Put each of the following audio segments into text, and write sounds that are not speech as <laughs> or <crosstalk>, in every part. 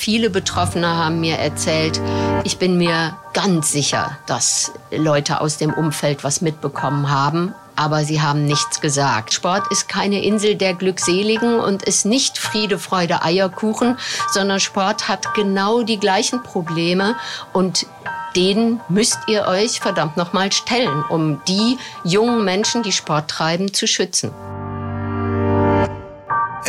Viele Betroffene haben mir erzählt, ich bin mir ganz sicher, dass Leute aus dem Umfeld was mitbekommen haben, aber sie haben nichts gesagt. Sport ist keine Insel der Glückseligen und ist nicht Friede, Freude, Eierkuchen, sondern Sport hat genau die gleichen Probleme und denen müsst ihr euch verdammt nochmal stellen, um die jungen Menschen, die Sport treiben, zu schützen.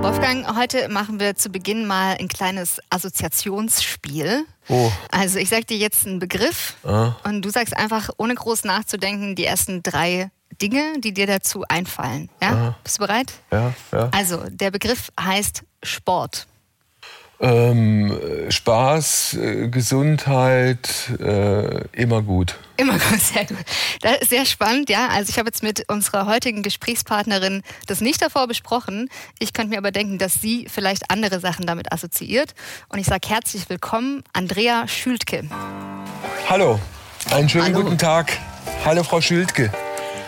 Wolfgang, heute machen wir zu Beginn mal ein kleines Assoziationsspiel. Oh. Also ich sag dir jetzt einen Begriff Ah. und du sagst einfach, ohne groß nachzudenken, die ersten drei Dinge, die dir dazu einfallen. Ja? Ah. Bist du bereit? Ja, ja. Also, der Begriff heißt Sport. Ähm, äh, Spaß, äh, Gesundheit, äh, immer gut. Immer gut, sehr gut. Das ist sehr spannend, ja. Also ich habe jetzt mit unserer heutigen Gesprächspartnerin das nicht davor besprochen. Ich könnte mir aber denken, dass sie vielleicht andere Sachen damit assoziiert. Und ich sage herzlich willkommen, Andrea Schültke. Hallo, einen schönen Hallo. guten Tag. Hallo, Frau Schültke.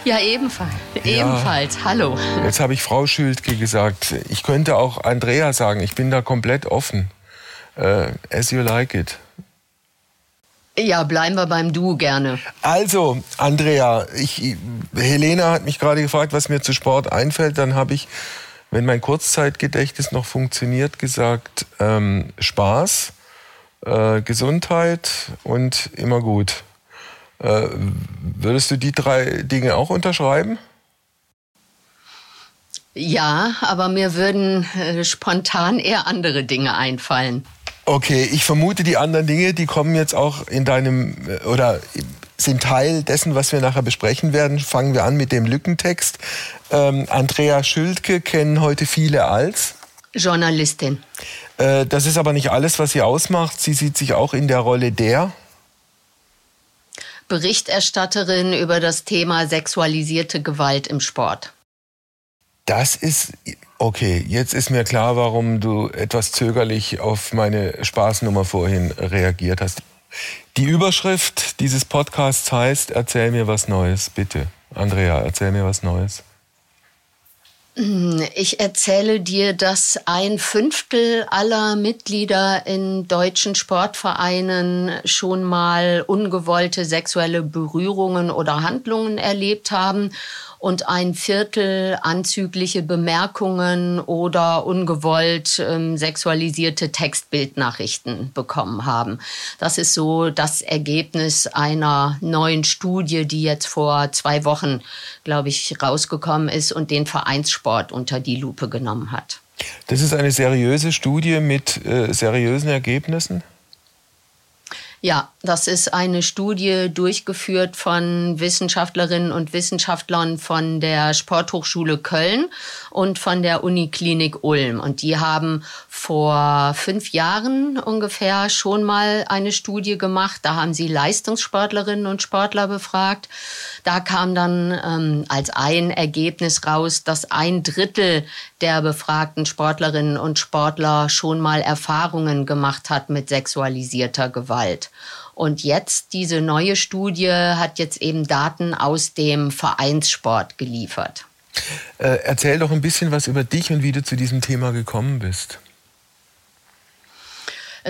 Ja, ebenfalls. Ebenfalls. Hallo. Jetzt habe ich Frau Schültke gesagt. Ich könnte auch Andrea sagen. Ich bin da komplett offen. Äh, as you like it. Ja, bleiben wir beim Du gerne. Also, Andrea, ich, Helena hat mich gerade gefragt, was mir zu Sport einfällt. Dann habe ich, wenn mein Kurzzeitgedächtnis noch funktioniert, gesagt, ähm, Spaß, äh, Gesundheit und immer gut. Äh, würdest du die drei Dinge auch unterschreiben? Ja, aber mir würden äh, spontan eher andere Dinge einfallen. Okay, ich vermute, die anderen Dinge, die kommen jetzt auch in deinem äh, oder sind Teil dessen, was wir nachher besprechen werden. Fangen wir an mit dem Lückentext. Ähm, Andrea Schültke kennen heute viele als. Journalistin. Äh, das ist aber nicht alles, was sie ausmacht. Sie sieht sich auch in der Rolle der. Berichterstatterin über das Thema sexualisierte Gewalt im Sport. Das ist okay. Jetzt ist mir klar, warum du etwas zögerlich auf meine Spaßnummer vorhin reagiert hast. Die Überschrift dieses Podcasts heißt: Erzähl mir was Neues, bitte. Andrea, erzähl mir was Neues. Ich erzähle dir, dass ein Fünftel aller Mitglieder in deutschen Sportvereinen schon mal ungewollte sexuelle Berührungen oder Handlungen erlebt haben und ein Viertel anzügliche Bemerkungen oder ungewollt ähm, sexualisierte Textbildnachrichten bekommen haben. Das ist so das Ergebnis einer neuen Studie, die jetzt vor zwei Wochen, glaube ich, rausgekommen ist und den Vereinssport unter die Lupe genommen hat. Das ist eine seriöse Studie mit äh, seriösen Ergebnissen. Ja, das ist eine Studie durchgeführt von Wissenschaftlerinnen und Wissenschaftlern von der Sporthochschule Köln und von der Uniklinik Ulm. Und die haben vor fünf Jahren ungefähr schon mal eine Studie gemacht. Da haben sie Leistungssportlerinnen und Sportler befragt. Da kam dann ähm, als ein Ergebnis raus, dass ein Drittel der befragten Sportlerinnen und Sportler schon mal Erfahrungen gemacht hat mit sexualisierter Gewalt. Und jetzt, diese neue Studie hat jetzt eben Daten aus dem Vereinssport geliefert. Äh, erzähl doch ein bisschen was über dich und wie du zu diesem Thema gekommen bist.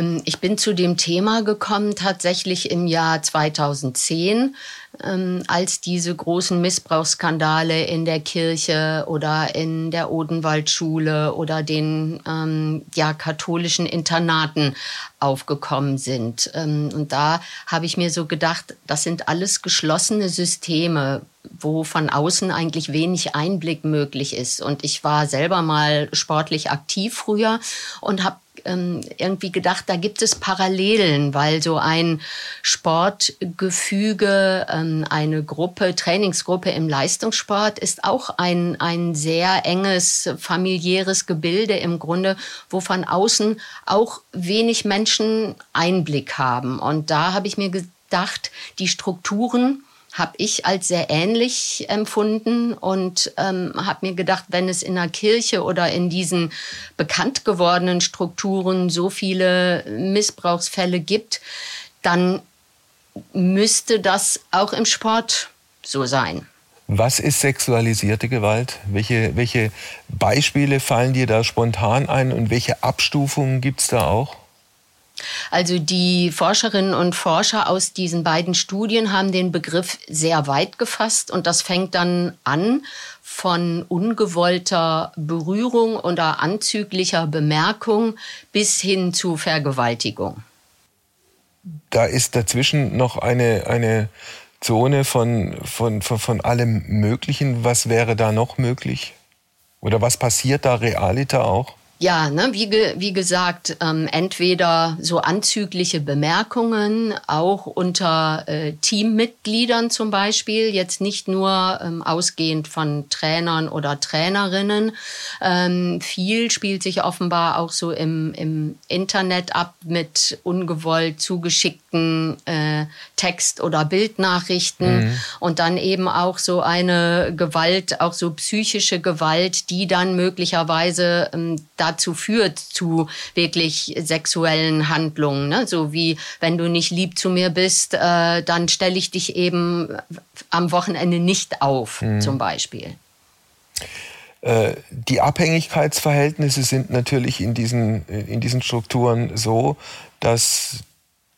Ähm, Ich bin zu dem Thema gekommen tatsächlich im Jahr 2010, ähm, als diese großen Missbrauchsskandale in der Kirche oder in der Odenwaldschule oder den ähm, ja, katholischen Internaten aufgekommen sind. Und da habe ich mir so gedacht, das sind alles geschlossene Systeme, wo von außen eigentlich wenig Einblick möglich ist. Und ich war selber mal sportlich aktiv früher und habe ähm, irgendwie gedacht, da gibt es Parallelen, weil so ein Sportgefüge, ähm, eine Gruppe, Trainingsgruppe im Leistungssport ist auch ein, ein sehr enges familiäres Gebilde im Grunde, wo von außen auch wenig Menschen Einblick haben. Und da habe ich mir ge gedacht, die Strukturen habe ich als sehr ähnlich empfunden und ähm, habe mir gedacht, wenn es in der Kirche oder in diesen bekannt gewordenen Strukturen so viele Missbrauchsfälle gibt, dann müsste das auch im Sport so sein. Was ist sexualisierte Gewalt? Welche, welche Beispiele fallen dir da spontan ein und welche Abstufungen gibt es da auch? Also die Forscherinnen und Forscher aus diesen beiden Studien haben den Begriff sehr weit gefasst und das fängt dann an von ungewollter Berührung oder anzüglicher Bemerkung bis hin zu Vergewaltigung. Da ist dazwischen noch eine, eine Zone von, von, von, von allem Möglichen. Was wäre da noch möglich? Oder was passiert da realiter auch? Ja, ne, wie, ge, wie gesagt, ähm, entweder so anzügliche Bemerkungen, auch unter äh, Teammitgliedern zum Beispiel, jetzt nicht nur ähm, ausgehend von Trainern oder Trainerinnen. Ähm, viel spielt sich offenbar auch so im, im Internet ab mit ungewollt zugeschickten äh, Text- oder Bildnachrichten mhm. und dann eben auch so eine Gewalt, auch so psychische Gewalt, die dann möglicherweise ähm, da dazu führt, zu wirklich sexuellen Handlungen. Ne? So wie, wenn du nicht lieb zu mir bist, äh, dann stelle ich dich eben am Wochenende nicht auf, mhm. zum Beispiel. Äh, die Abhängigkeitsverhältnisse sind natürlich in diesen, in diesen Strukturen so, dass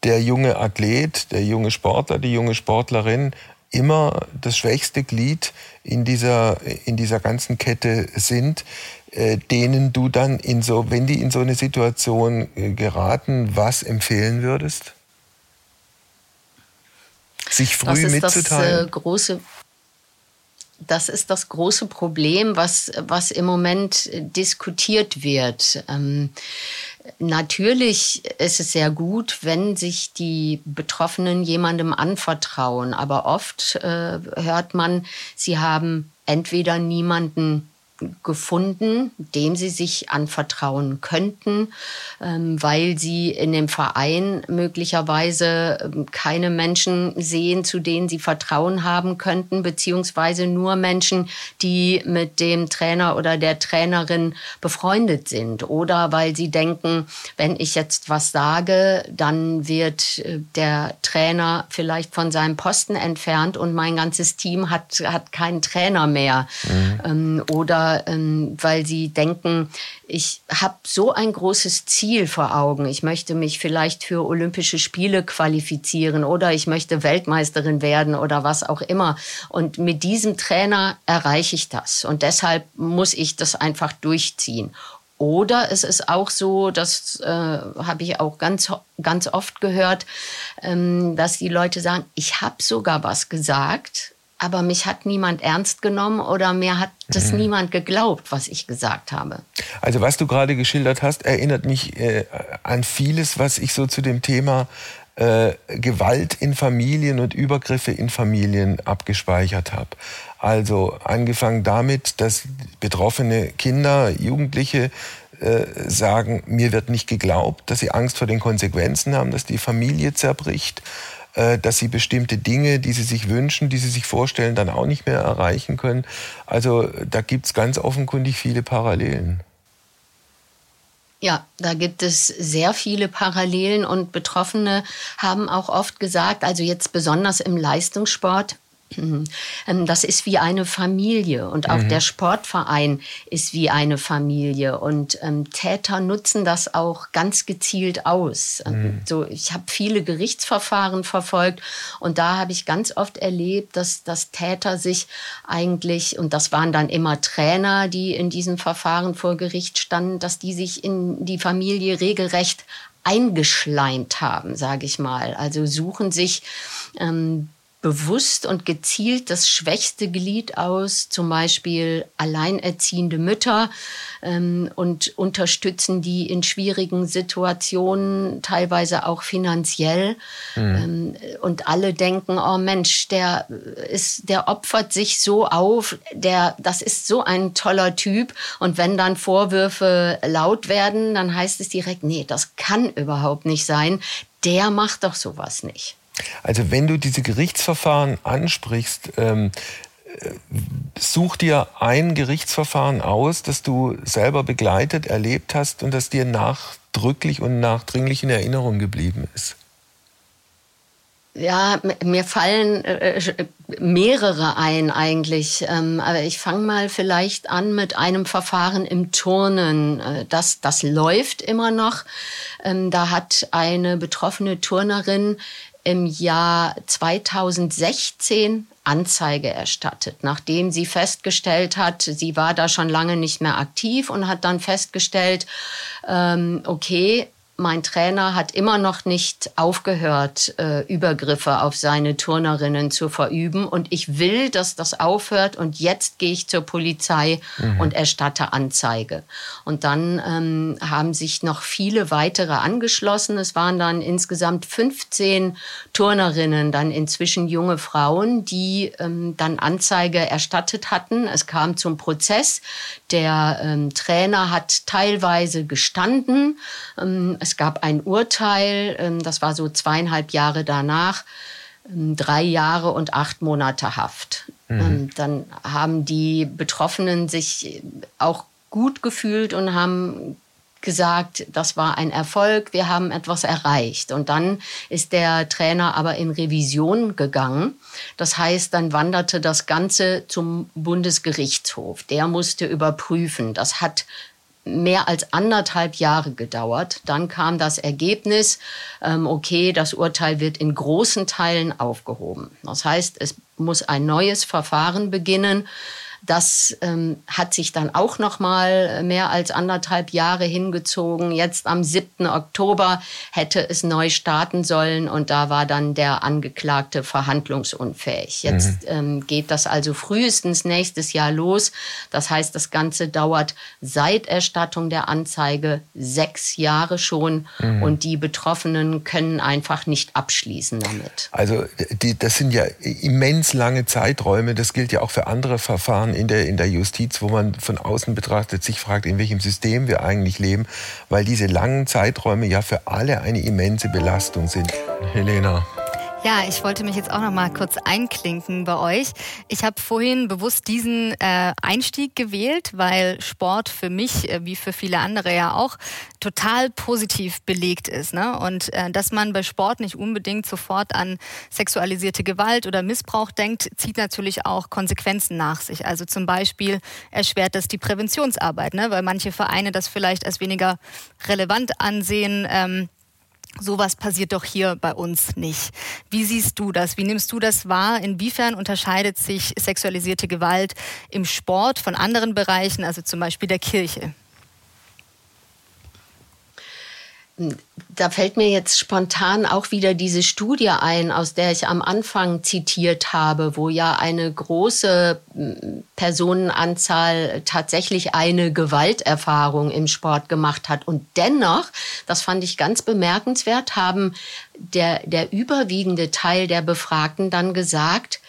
der junge Athlet, der junge Sportler, die junge Sportlerin immer das schwächste Glied in dieser, in dieser ganzen Kette sind. Äh, denen du dann in so, wenn die in so eine Situation äh, geraten, was empfehlen würdest? Sich früh das ist mitzuteilen? Das, äh, große das ist das große Problem, was, was im Moment diskutiert wird. Ähm, natürlich ist es sehr gut, wenn sich die Betroffenen jemandem anvertrauen, aber oft äh, hört man, sie haben entweder niemanden gefunden, dem sie sich anvertrauen könnten, ähm, weil sie in dem Verein möglicherweise ähm, keine Menschen sehen, zu denen sie Vertrauen haben könnten, beziehungsweise nur Menschen, die mit dem Trainer oder der Trainerin befreundet sind oder weil sie denken, wenn ich jetzt was sage, dann wird äh, der Trainer vielleicht von seinem Posten entfernt und mein ganzes Team hat, hat keinen Trainer mehr. Mhm. Ähm, ähm, weil sie denken, ich habe so ein großes Ziel vor Augen. Ich möchte mich vielleicht für Olympische Spiele qualifizieren oder ich möchte Weltmeisterin werden oder was auch immer. Und mit diesem Trainer erreiche ich das. Und deshalb muss ich das einfach durchziehen. Oder es ist auch so, das äh, habe ich auch ganz, ganz oft gehört, ähm, dass die Leute sagen, ich habe sogar was gesagt, aber mich hat niemand ernst genommen oder mir hat das mhm. niemand geglaubt, was ich gesagt habe. Also was du gerade geschildert hast, erinnert mich äh, an vieles, was ich so zu dem Thema äh, Gewalt in Familien und Übergriffe in Familien abgespeichert habe. Also angefangen damit, dass betroffene Kinder, Jugendliche äh, sagen, mir wird nicht geglaubt, dass sie Angst vor den Konsequenzen haben, dass die Familie zerbricht dass sie bestimmte Dinge, die sie sich wünschen, die sie sich vorstellen, dann auch nicht mehr erreichen können. Also da gibt es ganz offenkundig viele Parallelen. Ja, da gibt es sehr viele Parallelen und Betroffene haben auch oft gesagt, also jetzt besonders im Leistungssport, das ist wie eine Familie und auch mhm. der Sportverein ist wie eine Familie und ähm, Täter nutzen das auch ganz gezielt aus. Ähm, mhm. So, ich habe viele Gerichtsverfahren verfolgt und da habe ich ganz oft erlebt, dass, dass Täter sich eigentlich, und das waren dann immer Trainer, die in diesen Verfahren vor Gericht standen, dass die sich in die Familie regelrecht eingeschleimt haben, sage ich mal. Also suchen sich ähm, bewusst und gezielt das schwächste Glied aus, zum Beispiel alleinerziehende Mütter ähm, und unterstützen die in schwierigen Situationen, teilweise auch finanziell. Mhm. Ähm, und alle denken, oh Mensch, der ist, der opfert sich so auf, der, das ist so ein toller Typ. Und wenn dann Vorwürfe laut werden, dann heißt es direkt, nee, das kann überhaupt nicht sein. Der macht doch sowas nicht. Also wenn du diese Gerichtsverfahren ansprichst, ähm, such dir ein Gerichtsverfahren aus, das du selber begleitet, erlebt hast und das dir nachdrücklich und nachdringlich in Erinnerung geblieben ist. Ja, mir fallen äh, mehrere ein eigentlich. Ähm, aber ich fange mal vielleicht an mit einem Verfahren im Turnen. Äh, das, das läuft immer noch. Ähm, da hat eine betroffene Turnerin im Jahr 2016 Anzeige erstattet, nachdem sie festgestellt hat, sie war da schon lange nicht mehr aktiv und hat dann festgestellt, ähm, okay, mein Trainer hat immer noch nicht aufgehört, äh, Übergriffe auf seine Turnerinnen zu verüben. Und ich will, dass das aufhört. Und jetzt gehe ich zur Polizei mhm. und erstatte Anzeige. Und dann ähm, haben sich noch viele weitere angeschlossen. Es waren dann insgesamt 15 Turnerinnen, dann inzwischen junge Frauen, die ähm, dann Anzeige erstattet hatten. Es kam zum Prozess. Der ähm, Trainer hat teilweise gestanden. Ähm, es gab ein Urteil, ähm, das war so zweieinhalb Jahre danach, ähm, drei Jahre und acht Monate Haft. Mhm. Dann haben die Betroffenen sich auch gut gefühlt und haben gesagt, das war ein Erfolg, wir haben etwas erreicht. Und dann ist der Trainer aber in Revision gegangen. Das heißt, dann wanderte das Ganze zum Bundesgerichtshof. Der musste überprüfen. Das hat mehr als anderthalb Jahre gedauert. Dann kam das Ergebnis, ähm, okay, das Urteil wird in großen Teilen aufgehoben. Das heißt, es muss ein neues Verfahren beginnen. Das ähm, hat sich dann auch noch mal mehr als anderthalb Jahre hingezogen. Jetzt am 7. Oktober hätte es neu starten sollen und da war dann der Angeklagte verhandlungsunfähig. Jetzt mhm. ähm, geht das also frühestens nächstes Jahr los. Das heißt, das Ganze dauert seit Erstattung der Anzeige sechs Jahre schon mhm. und die Betroffenen können einfach nicht abschließen damit. Also die, das sind ja immens lange Zeiträume. Das gilt ja auch für andere Verfahren in der, in der Justiz, wo man von außen betrachtet sich fragt, in welchem System wir eigentlich leben, weil diese langen Zeiträume ja für alle eine immense Belastung sind. Helena. Ja, ich wollte mich jetzt auch noch mal kurz einklinken bei euch. Ich habe vorhin bewusst diesen äh, Einstieg gewählt, weil Sport für mich, äh, wie für viele andere ja auch, total positiv belegt ist. Ne? Und äh, dass man bei Sport nicht unbedingt sofort an sexualisierte Gewalt oder Missbrauch denkt, zieht natürlich auch Konsequenzen nach sich. Also zum Beispiel erschwert das die Präventionsarbeit, ne? weil manche Vereine das vielleicht als weniger relevant ansehen. Ähm, Sowas passiert doch hier bei uns nicht. Wie siehst du das? Wie nimmst du das wahr? Inwiefern unterscheidet sich sexualisierte Gewalt im Sport von anderen Bereichen, also zum Beispiel der Kirche? Da fällt mir jetzt spontan auch wieder diese Studie ein, aus der ich am Anfang zitiert habe, wo ja eine große Personenanzahl tatsächlich eine Gewalterfahrung im Sport gemacht hat. Und dennoch, das fand ich ganz bemerkenswert, haben der, der überwiegende Teil der Befragten dann gesagt,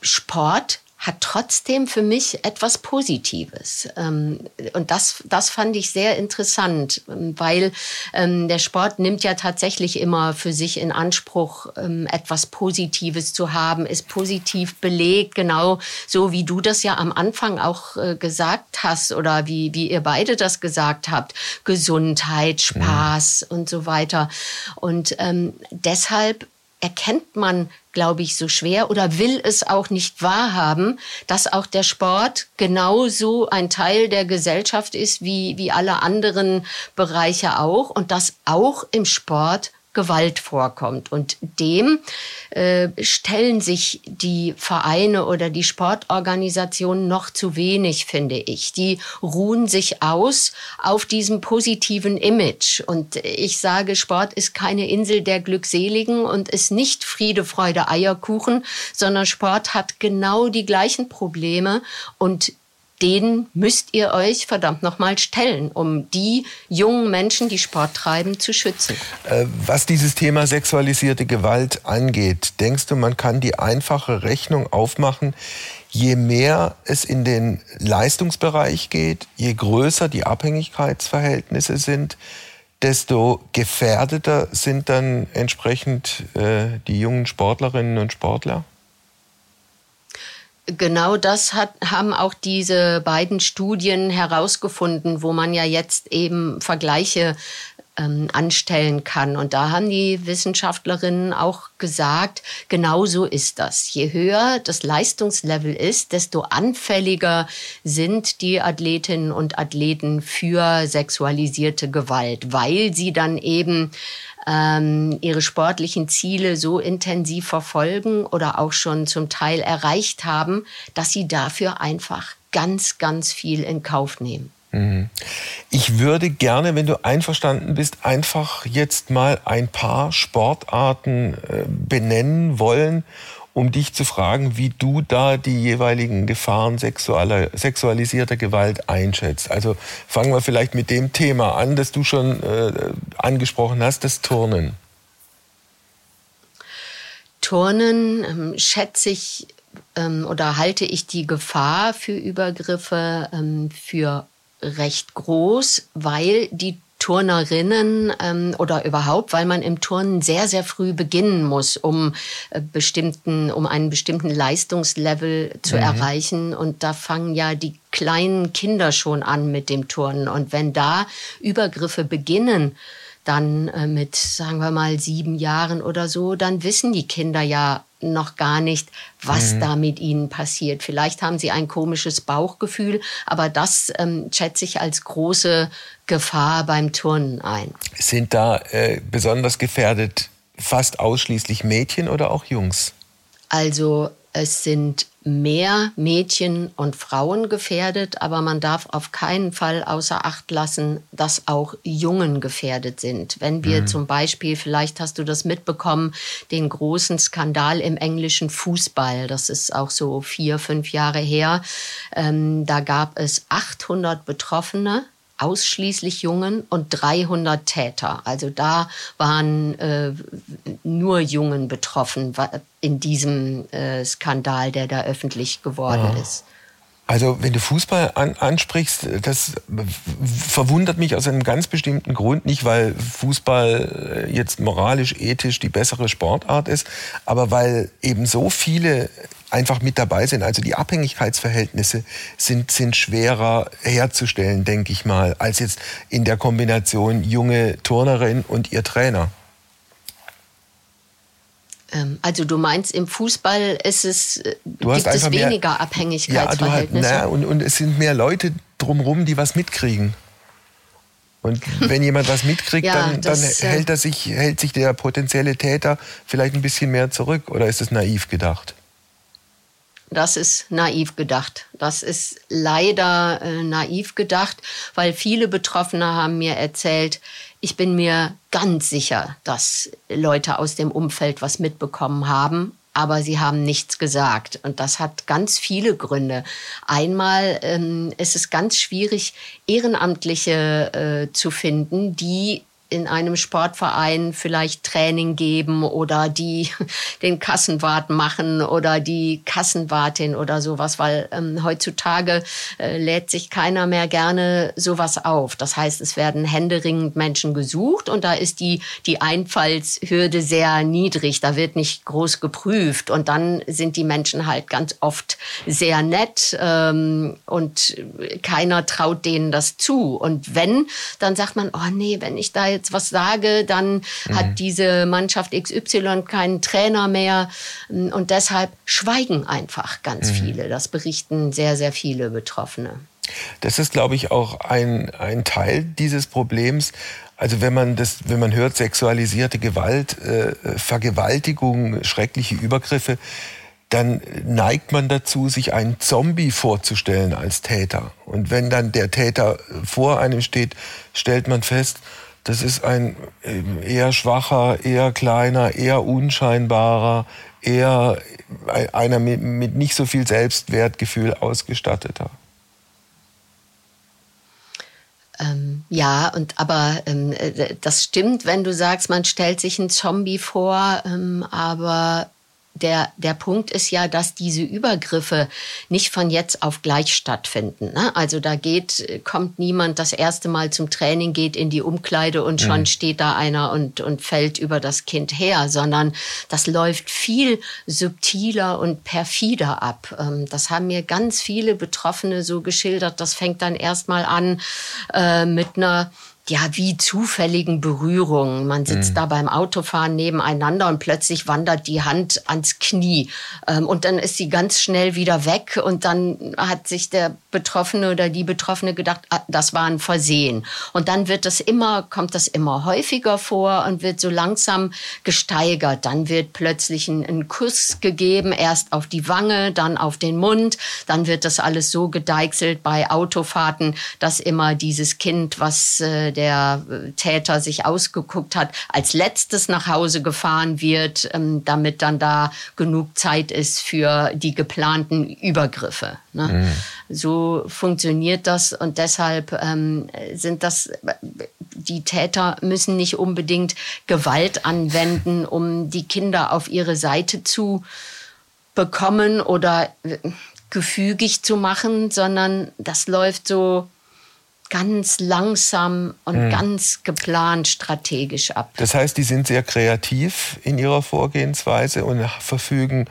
Sport hat trotzdem für mich etwas Positives. Ähm, und das, das fand ich sehr interessant, weil ähm, der Sport nimmt ja tatsächlich immer für sich in Anspruch, ähm, etwas Positives zu haben, ist positiv belegt, genau so wie du das ja am Anfang auch äh, gesagt hast oder wie, wie ihr beide das gesagt habt. Gesundheit, Spaß ja. und so weiter. Und ähm, deshalb erkennt man, glaube ich, so schwer oder will es auch nicht wahrhaben, dass auch der Sport genauso ein Teil der Gesellschaft ist wie, wie alle anderen Bereiche auch und dass auch im Sport Gewalt vorkommt. Und dem äh, stellen sich die Vereine oder die Sportorganisationen noch zu wenig, finde ich. Die ruhen sich aus auf diesem positiven Image. Und ich sage, Sport ist keine Insel der Glückseligen und ist nicht Friede, Freude, Eierkuchen, sondern Sport hat genau die gleichen Probleme und denen müsst ihr euch verdammt nochmal stellen, um die jungen Menschen, die Sport treiben, zu schützen. Äh, was dieses Thema sexualisierte Gewalt angeht, denkst du, man kann die einfache Rechnung aufmachen, je mehr es in den Leistungsbereich geht, je größer die Abhängigkeitsverhältnisse sind, desto gefährdeter sind dann entsprechend äh, die jungen Sportlerinnen und Sportler? Genau das hat, haben auch diese beiden Studien herausgefunden, wo man ja jetzt eben Vergleiche ähm, anstellen kann. Und da haben die Wissenschaftlerinnen auch gesagt, genau so ist das. Je höher das Leistungslevel ist, desto anfälliger sind die Athletinnen und Athleten für sexualisierte Gewalt, weil sie dann eben ähm, ihre sportlichen Ziele so intensiv verfolgen oder auch schon zum Teil erreicht haben, dass sie dafür einfach ganz, ganz viel in Kauf nehmen. Mhm. Ich würde gerne, wenn du einverstanden bist, einfach jetzt mal ein paar Sportarten äh, benennen wollen, um dich zu fragen, wie du da die jeweiligen Gefahren sexualisierter Gewalt einschätzt. Also fangen wir vielleicht mit dem Thema an, das du schon äh, angesprochen hast, das Turnen. Turnen ähm, schätze ich ähm, oder halte ich die Gefahr für Übergriffe ähm, für recht groß, weil die Turnerinnen ähm, oder überhaupt, weil man im Turnen sehr, sehr früh beginnen muss, um äh, bestimmten, um einen bestimmten Leistungslevel zu mhm. erreichen. Und da fangen ja die kleinen Kinder schon an mit dem Turnen. Und wenn da Übergriffe beginnen, dann äh, mit, sagen wir mal, sieben Jahren oder so, dann wissen die Kinder ja noch gar nicht, was mhm. da mit ihnen passiert. Vielleicht haben sie ein komisches Bauchgefühl, aber das ähm, schätze ich als große Gefahr beim Turnen ein. Sind da äh, besonders gefährdet fast ausschließlich Mädchen oder auch Jungs? Also es sind mehr Mädchen und Frauen gefährdet, aber man darf auf keinen Fall außer Acht lassen, dass auch Jungen gefährdet sind. Wenn wir mhm. zum Beispiel, vielleicht hast du das mitbekommen, den großen Skandal im englischen Fußball, das ist auch so vier, fünf Jahre her, ähm, da gab es 800 Betroffene ausschließlich Jungen und 300 Täter. Also da waren äh, nur Jungen betroffen in diesem äh, Skandal, der da öffentlich geworden ah. ist. Also wenn du Fußball an, ansprichst, das verwundert mich aus einem ganz bestimmten Grund, nicht weil Fußball äh, jetzt moralisch, ethisch die bessere Sportart ist, aber weil eben so viele einfach mit dabei sind. Also die Abhängigkeitsverhältnisse sind, sind schwerer herzustellen, denke ich mal, als jetzt in der Kombination junge Turnerin und ihr Trainer. Ähm, also du meinst, im Fußball ist es, äh, du gibt es weniger mehr, Abhängigkeitsverhältnisse? Ja, du hast, na, und, und es sind mehr Leute drumherum, die was mitkriegen. Und wenn jemand was mitkriegt, ja, dann, dann das, äh, hält, sich, hält sich der potenzielle Täter vielleicht ein bisschen mehr zurück. Oder ist es naiv gedacht? Das ist naiv gedacht. Das ist leider äh, naiv gedacht, weil viele Betroffene haben mir erzählt, ich bin mir ganz sicher, dass Leute aus dem Umfeld was mitbekommen haben, aber sie haben nichts gesagt. Und das hat ganz viele Gründe. Einmal ähm, ist es ganz schwierig, Ehrenamtliche äh, zu finden, die in einem Sportverein vielleicht Training geben oder die <laughs> den Kassenwart machen oder die Kassenwartin oder sowas, weil ähm, heutzutage äh, lädt sich keiner mehr gerne sowas auf. Das heißt, es werden händeringend Menschen gesucht und da ist die, die Einfallshürde sehr niedrig. Da wird nicht groß geprüft und dann sind die Menschen halt ganz oft sehr nett ähm, und keiner traut denen das zu. Und wenn, dann sagt man, oh nee, wenn ich da jetzt was sage, dann mhm. hat diese Mannschaft XY keinen Trainer mehr. Und deshalb schweigen einfach ganz mhm. viele. Das berichten sehr, sehr viele Betroffene. Das ist, glaube ich, auch ein, ein Teil dieses Problems. Also wenn man das, wenn man hört, sexualisierte Gewalt, äh, Vergewaltigung, schreckliche Übergriffe, dann neigt man dazu, sich einen Zombie vorzustellen als Täter. Und wenn dann der Täter vor einem steht, stellt man fest, das ist ein ähm, eher schwacher, eher kleiner, eher unscheinbarer, eher einer mit, mit nicht so viel Selbstwertgefühl ausgestatteter. Ähm, ja, und aber ähm, äh, das stimmt, wenn du sagst, man stellt sich einen Zombie vor, ähm, aber der, der Punkt ist ja, dass diese Übergriffe nicht von jetzt auf gleich stattfinden. Ne? Also da geht, kommt niemand das erste Mal zum Training, geht in die Umkleide und schon mhm. steht da einer und, und fällt über das Kind her, sondern das läuft viel subtiler und perfider ab. Ähm, das haben mir ganz viele Betroffene so geschildert. Das fängt dann erstmal an äh, mit einer ja, wie zufälligen Berührungen. Man sitzt mhm. da beim Autofahren nebeneinander und plötzlich wandert die Hand ans Knie. Ähm, und dann ist sie ganz schnell wieder weg und dann hat sich der Betroffene oder die Betroffene gedacht, ah, das war ein Versehen. Und dann wird das immer, kommt das immer häufiger vor und wird so langsam gesteigert. Dann wird plötzlich ein, ein Kuss gegeben, erst auf die Wange, dann auf den Mund. Dann wird das alles so gedeichselt bei Autofahrten, dass immer dieses Kind, was äh, der äh, Täter sich ausgeguckt hat, als letztes nach Hause gefahren wird, ähm, damit dann da genug Zeit ist für die geplanten Übergriffe. Ne? Mhm. So funktioniert das und deshalb ähm, sind das, die Täter müssen nicht unbedingt Gewalt anwenden, um die Kinder auf ihre Seite zu bekommen oder äh, gefügig zu machen, sondern das läuft so ganz langsam und hm. ganz geplant strategisch ab. Das heißt, die sind sehr kreativ in ihrer Vorgehensweise und verfügen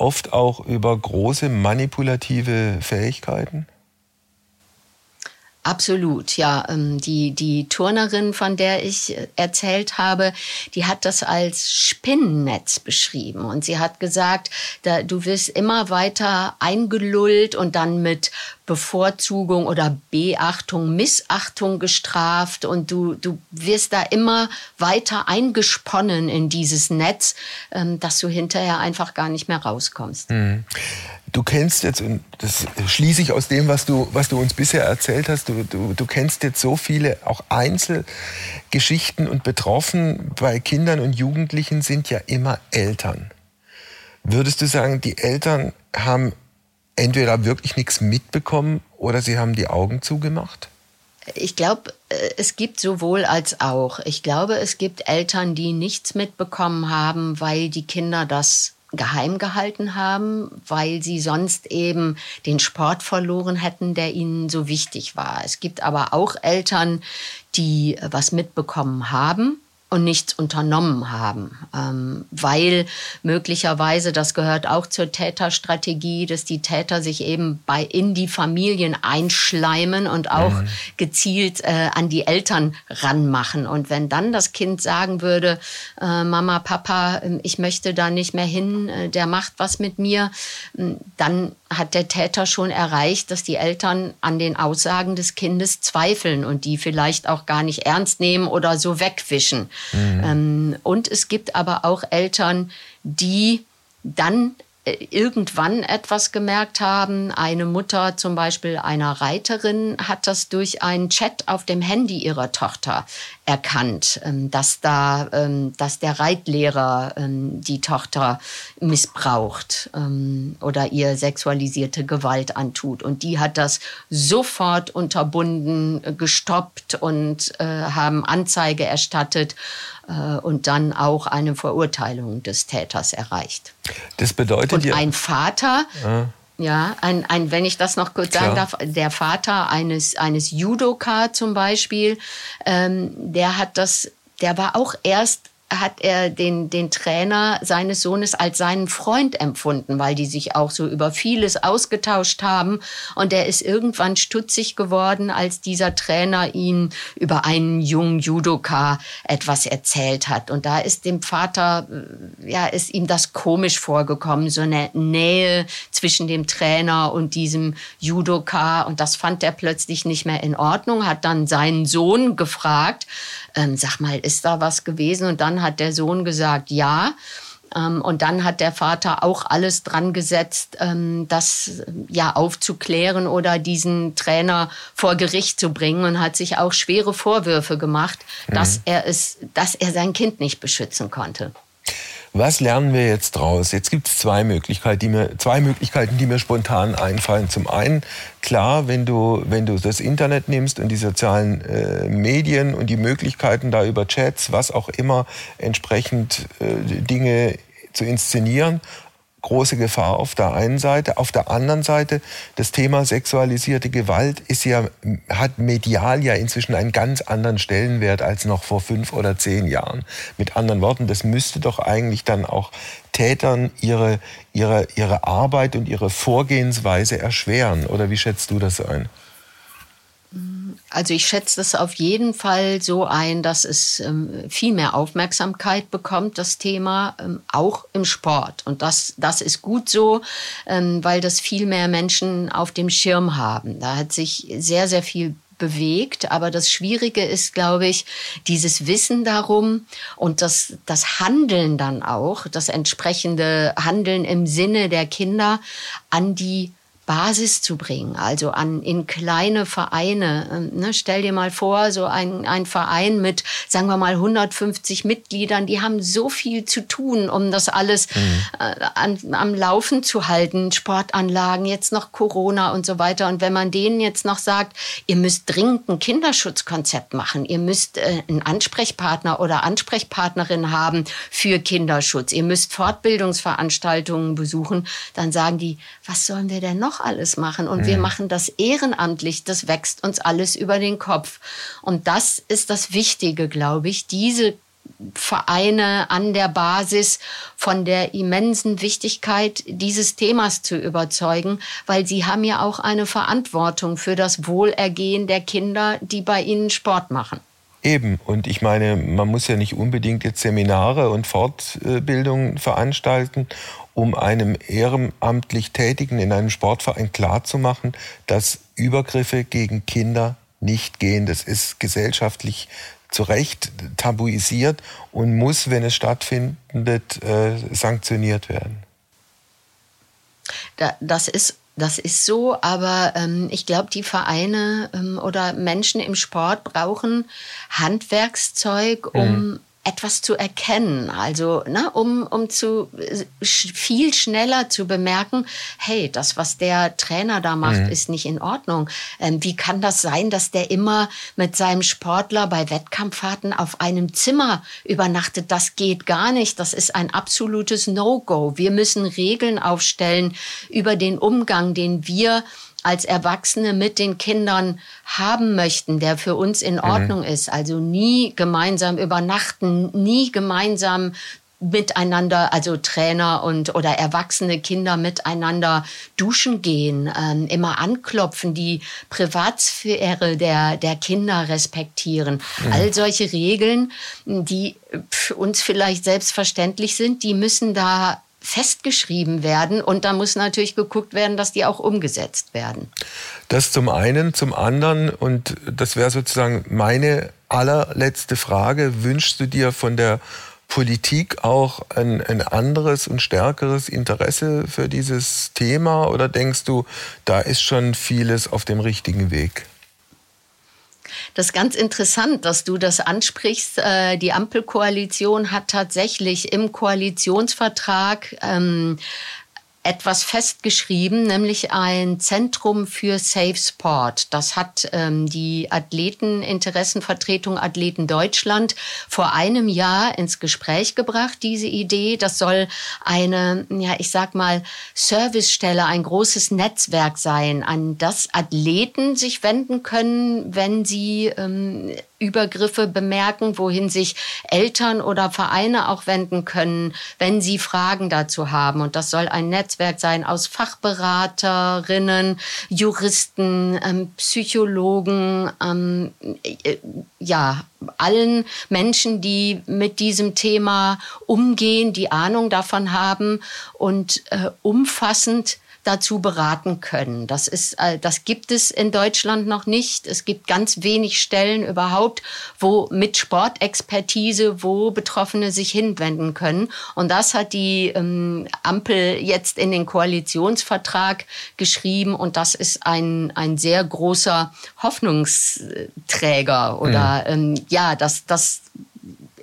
oft auch über große manipulative Fähigkeiten? Absolut, ja. Ähm, die, die Turnerin, von der ich äh, erzählt habe, die hat das als Spinnennetz beschrieben. Und sie hat gesagt, da, du wirst immer weiter eingelullt und dann mit Bevorzugung oder Beachtung, Missachtung gestraft und du, du wirst da immer weiter eingesponnen in dieses Netz, ähm, dass du hinterher einfach gar nicht mehr rauskommst. Mhm. Du kennst jetzt, und das schließe ich aus dem, was du, was du uns bisher erzählt hast, du, du, du kennst jetzt so viele auch Einzelgeschichten und betroffen bei Kindern und Jugendlichen sind ja immer Eltern. Würdest du sagen, die Eltern haben entweder wirklich nichts mitbekommen oder sie haben die Augen zugemacht? Ich glaube, äh, es gibt sowohl als auch. Ich glaube, es gibt Eltern, die nichts mitbekommen haben, weil die Kinder das geheim gehalten haben, weil sie sonst eben den Sport verloren hätten, der ihnen so wichtig war. Es gibt aber auch Eltern, die was mitbekommen haben und nichts unternommen haben, ähm, weil möglicherweise, das gehört auch zur Täterstrategie, dass die Täter sich eben bei in die Familien einschleimen und auch mhm. gezielt äh, an die Eltern ranmachen. Und wenn dann das Kind sagen würde, äh, Mama, Papa, ähm, ich möchte da nicht mehr hin, äh, der macht was mit mir, ähm, dann hat der Täter schon erreicht, dass die Eltern an den Aussagen des Kindes zweifeln und die vielleicht auch gar nicht ernst nehmen oder so wegwischen. Mhm. Ähm, und es gibt aber auch Eltern, die dann irgendwann etwas gemerkt haben. Eine Mutter zum Beispiel einer Reiterin hat das durch einen Chat auf dem Handy ihrer Tochter erkannt, ähm, dass da, ähm, dass der Reitlehrer ähm, die Tochter missbraucht oder ihr sexualisierte Gewalt antut. Und die hat das sofort unterbunden, gestoppt und äh, haben Anzeige erstattet äh, und dann auch eine Verurteilung des Täters erreicht. Das bedeutet und ein Vater, ah. ja, ein, ein, wenn ich das noch kurz Klar. sagen darf, der Vater eines eines Judoka zum Beispiel, ähm, der hat das, der war auch erst hat er den, den Trainer seines Sohnes als seinen Freund empfunden, weil die sich auch so über vieles ausgetauscht haben. Und er ist irgendwann stutzig geworden, als dieser Trainer ihn über einen jungen Judoka etwas erzählt hat. Und da ist dem Vater, äh, ja, ist ihm das komisch vorgekommen, so eine Nähe zwischen dem Trainer und diesem Judoka. Und das fand er plötzlich nicht mehr in Ordnung, hat dann seinen Sohn gefragt, ähm, sag mal, ist da was gewesen? Und dann hat der Sohn gesagt, ja. Ähm, und dann hat der Vater auch alles dran gesetzt, ähm, das ja aufzuklären oder diesen Trainer vor Gericht zu bringen und hat sich auch schwere Vorwürfe gemacht, mhm. dass er es, dass er sein Kind nicht beschützen konnte. Was lernen wir jetzt draus? Jetzt gibt es zwei Möglichkeiten, die mir, zwei Möglichkeiten, die mir spontan einfallen. Zum einen, klar, wenn du, wenn du das Internet nimmst und die sozialen äh, Medien und die Möglichkeiten da über Chats, was auch immer, entsprechend äh, Dinge zu inszenieren, große Gefahr auf der einen Seite. Auf der anderen Seite, das Thema sexualisierte Gewalt ist ja, hat medial ja inzwischen einen ganz anderen Stellenwert als noch vor fünf oder zehn Jahren. Mit anderen Worten, das müsste doch eigentlich dann auch Tätern ihre, ihre, ihre Arbeit und ihre Vorgehensweise erschweren. Oder wie schätzt du das ein? Also ich schätze das auf jeden Fall so ein, dass es ähm, viel mehr Aufmerksamkeit bekommt, das Thema, ähm, auch im Sport. Und das, das ist gut so, ähm, weil das viel mehr Menschen auf dem Schirm haben. Da hat sich sehr, sehr viel bewegt. Aber das Schwierige ist, glaube ich, dieses Wissen darum und das, das Handeln dann auch, das entsprechende Handeln im Sinne der Kinder an die Basis zu bringen, also an, in kleine Vereine. Ähm, ne, stell dir mal vor, so ein, ein Verein mit, sagen wir mal, 150 Mitgliedern, die haben so viel zu tun, um das alles mhm. äh, an, am Laufen zu halten. Sportanlagen, jetzt noch Corona und so weiter. Und wenn man denen jetzt noch sagt, ihr müsst dringend ein Kinderschutzkonzept machen, ihr müsst äh, einen Ansprechpartner oder Ansprechpartnerin haben für Kinderschutz, ihr müsst Fortbildungsveranstaltungen besuchen, dann sagen die, was sollen wir denn noch alles machen und mhm. wir machen das ehrenamtlich, das wächst uns alles über den Kopf. Und das ist das Wichtige, glaube ich, diese Vereine an der Basis von der immensen Wichtigkeit dieses Themas zu überzeugen, weil sie haben ja auch eine Verantwortung für das Wohlergehen der Kinder, die bei ihnen Sport machen. Eben, und ich meine, man muss ja nicht unbedingt jetzt Seminare und Fortbildungen veranstalten, um einem ehrenamtlich Tätigen in einem Sportverein klarzumachen, dass Übergriffe gegen Kinder nicht gehen. Das ist gesellschaftlich zu Recht tabuisiert und muss, wenn es stattfindet, äh, sanktioniert werden. das ist das ist so, aber ähm, ich glaube, die Vereine ähm, oder Menschen im Sport brauchen Handwerkszeug, um mhm etwas zu erkennen, also ne, um, um zu viel schneller zu bemerken, hey, das, was der Trainer da macht, mhm. ist nicht in Ordnung. Ähm, wie kann das sein, dass der immer mit seinem Sportler bei Wettkampffahrten auf einem Zimmer übernachtet? Das geht gar nicht. Das ist ein absolutes No-Go. Wir müssen Regeln aufstellen über den Umgang, den wir als Erwachsene mit den Kindern haben möchten, der für uns in mhm. Ordnung mhm. ist. Also nie gemeinsam übernachten, nie gemeinsam miteinander, also Trainer und oder erwachsene Kinder miteinander duschen gehen, ähm, immer anklopfen, die Privatsphäre der der Kinder respektieren. Mhm. All solche Regeln, die uns vielleicht selbstverständlich sind, die müssen da festgeschrieben werden und da muss natürlich geguckt werden, dass die auch umgesetzt werden. Das zum einen, zum anderen und das wäre sozusagen meine allerletzte Frage, wünschst du dir von der Politik auch ein, ein anderes und stärkeres Interesse für dieses Thema oder denkst du, da ist schon vieles auf dem richtigen Weg? Das ist ganz interessant, dass du das ansprichst. Äh, die Ampelkoalition hat tatsächlich im Koalitionsvertrag ähm, etwas festgeschrieben, nämlich ein Zentrum für Safe Sport. Das hat ähm, die Athleteninteressenvertretung Athleten Deutschland vor einem Jahr ins Gespräch gebracht, diese Idee. Das soll eine, ja, ich sag mal, Servicestelle, ein großes Netzwerk sein, an das Athleten sich wenden können, wenn sie ähm, Übergriffe bemerken, wohin sich Eltern oder Vereine auch wenden können, wenn sie Fragen dazu haben. Und das soll ein Netzwerk sein aus Fachberaterinnen, Juristen, ähm, Psychologen, ähm, äh, ja, allen Menschen, die mit diesem Thema umgehen, die Ahnung davon haben und äh, umfassend dazu beraten können. Das ist, äh, das gibt es in Deutschland noch nicht. Es gibt ganz wenig Stellen überhaupt, wo mit Sportexpertise, wo Betroffene sich hinwenden können. Und das hat die ähm, Ampel jetzt in den Koalitionsvertrag geschrieben. Und das ist ein, ein sehr großer Hoffnungsträger oder, mhm. ähm, ja, das, das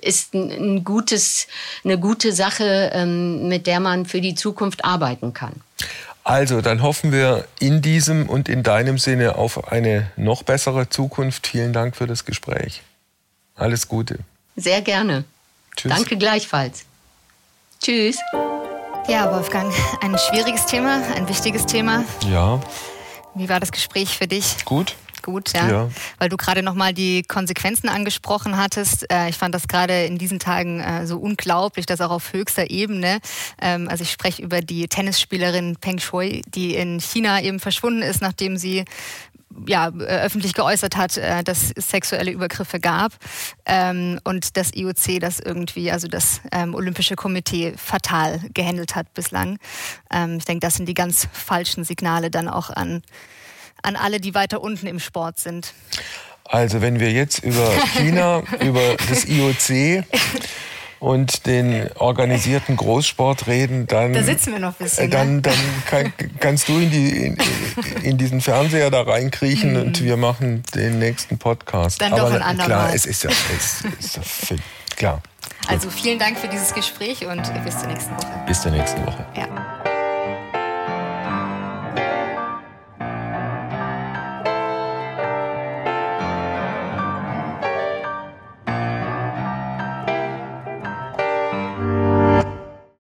ist ein, gutes, eine gute Sache, ähm, mit der man für die Zukunft arbeiten kann. Also, dann hoffen wir in diesem und in deinem Sinne auf eine noch bessere Zukunft. Vielen Dank für das Gespräch. Alles Gute. Sehr gerne. Tschüss. Danke gleichfalls. Tschüss. Ja, Wolfgang, ein schwieriges Thema, ein wichtiges Thema. Ja. Wie war das Gespräch für dich? Gut gut, ja. ja. Weil du gerade nochmal die Konsequenzen angesprochen hattest. Äh, ich fand das gerade in diesen Tagen äh, so unglaublich, dass auch auf höchster Ebene, ähm, also ich spreche über die Tennisspielerin Peng Shui, die in China eben verschwunden ist, nachdem sie ja, öffentlich geäußert hat, äh, dass es sexuelle Übergriffe gab ähm, und das IOC das irgendwie, also das ähm, Olympische Komitee fatal gehandelt hat bislang. Ähm, ich denke, das sind die ganz falschen Signale dann auch an an alle, die weiter unten im Sport sind? Also wenn wir jetzt über China, <laughs> über das IOC und den organisierten Großsport reden, dann, da sitzen wir noch ein bisschen, dann, ne? dann kann, kannst du in, die, in, in, diesen Fernseher da reinkriechen mhm. und wir machen den nächsten Podcast. Dann Aber doch ein klar, es ist ja, es ist ja fit, klar. Also vielen Dank für dieses Gespräch und bis zur nächsten Woche. Bis zur nächsten Woche. Ja.